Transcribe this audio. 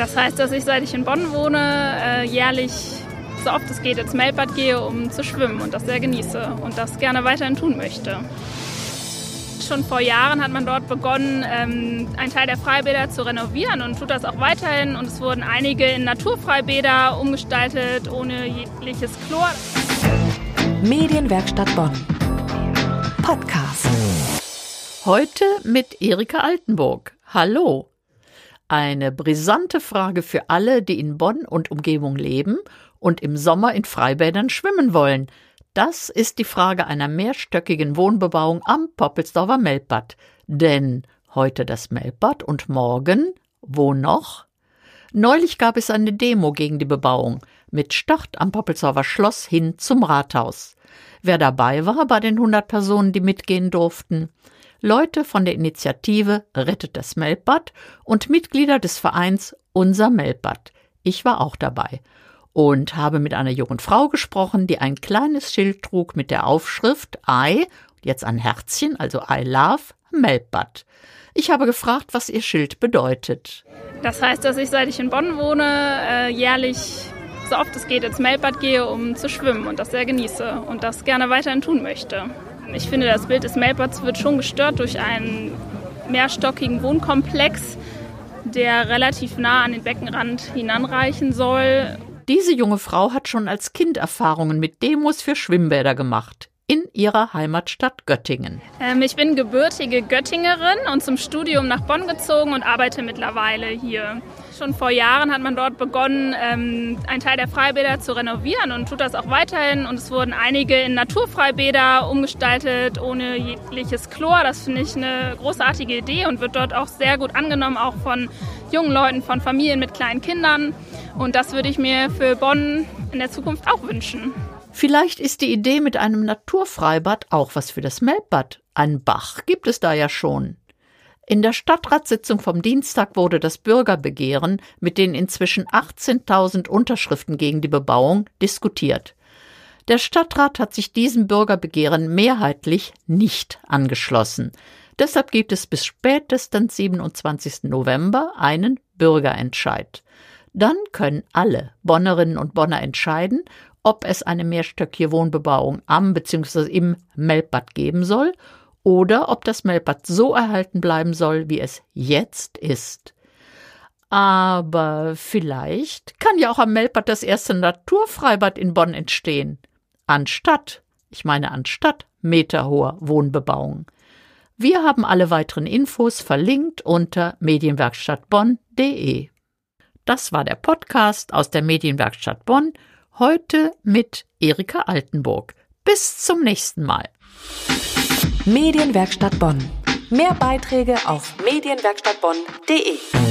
Das heißt, dass ich, seit ich in Bonn wohne, äh, jährlich so oft es geht ins Melbad gehe, um zu schwimmen und das sehr genieße und das gerne weiterhin tun möchte. Schon vor Jahren hat man dort begonnen, ähm, einen Teil der Freibäder zu renovieren und tut das auch weiterhin. Und es wurden einige in Naturfreibäder umgestaltet, ohne jegliches Chlor. Medienwerkstatt Bonn. Podcast. Heute mit Erika Altenburg. Hallo. Eine brisante Frage für alle, die in Bonn und Umgebung leben und im Sommer in Freibädern schwimmen wollen. Das ist die Frage einer mehrstöckigen Wohnbebauung am Poppelsdorfer Melbad. Denn heute das Melbad und morgen wo noch? Neulich gab es eine Demo gegen die Bebauung mit Start am Poppelsdorfer Schloss hin zum Rathaus. Wer dabei war bei den 100 Personen, die mitgehen durften? Leute von der Initiative Rettet das Melbad und Mitglieder des Vereins Unser Melbad. Ich war auch dabei und habe mit einer jungen Frau gesprochen, die ein kleines Schild trug mit der Aufschrift I, jetzt ein Herzchen, also I love Melbad. Ich habe gefragt, was ihr Schild bedeutet. Das heißt, dass ich, seit ich in Bonn wohne, äh, jährlich so oft es geht ins Melbad gehe, um zu schwimmen und das sehr genieße und das gerne weiterhin tun möchte. Ich finde, das Bild des Melbads wird schon gestört durch einen mehrstockigen Wohnkomplex, der relativ nah an den Beckenrand hinanreichen soll. Diese junge Frau hat schon als Kind Erfahrungen mit Demos für Schwimmbäder gemacht in ihrer Heimatstadt Göttingen. Ähm, ich bin gebürtige Göttingerin und zum Studium nach Bonn gezogen und arbeite mittlerweile hier. Schon vor Jahren hat man dort begonnen, ähm, einen Teil der Freibäder zu renovieren und tut das auch weiterhin. Und es wurden einige in Naturfreibäder umgestaltet, ohne jegliches Chlor. Das finde ich eine großartige Idee und wird dort auch sehr gut angenommen, auch von jungen Leuten, von Familien mit kleinen Kindern. Und das würde ich mir für Bonn in der Zukunft auch wünschen. Vielleicht ist die Idee mit einem Naturfreibad auch was für das Melbbad. Ein Bach gibt es da ja schon. In der Stadtratssitzung vom Dienstag wurde das Bürgerbegehren mit den inzwischen 18.000 Unterschriften gegen die Bebauung diskutiert. Der Stadtrat hat sich diesem Bürgerbegehren mehrheitlich nicht angeschlossen. Deshalb gibt es bis spätestens 27. November einen Bürgerentscheid. Dann können alle Bonnerinnen und Bonner entscheiden, ob es eine mehrstöckige Wohnbebauung am bzw. im Melbbad geben soll oder ob das Melbbad so erhalten bleiben soll, wie es jetzt ist. Aber vielleicht kann ja auch am Melbbad das erste Naturfreibad in Bonn entstehen. Anstatt, ich meine anstatt meterhoher Wohnbebauung. Wir haben alle weiteren Infos verlinkt unter medienwerkstattbonn.de. Das war der Podcast aus der Medienwerkstatt Bonn Heute mit Erika Altenburg. Bis zum nächsten Mal. Medienwerkstatt Bonn. Mehr Beiträge auf medienwerkstattbonn.de.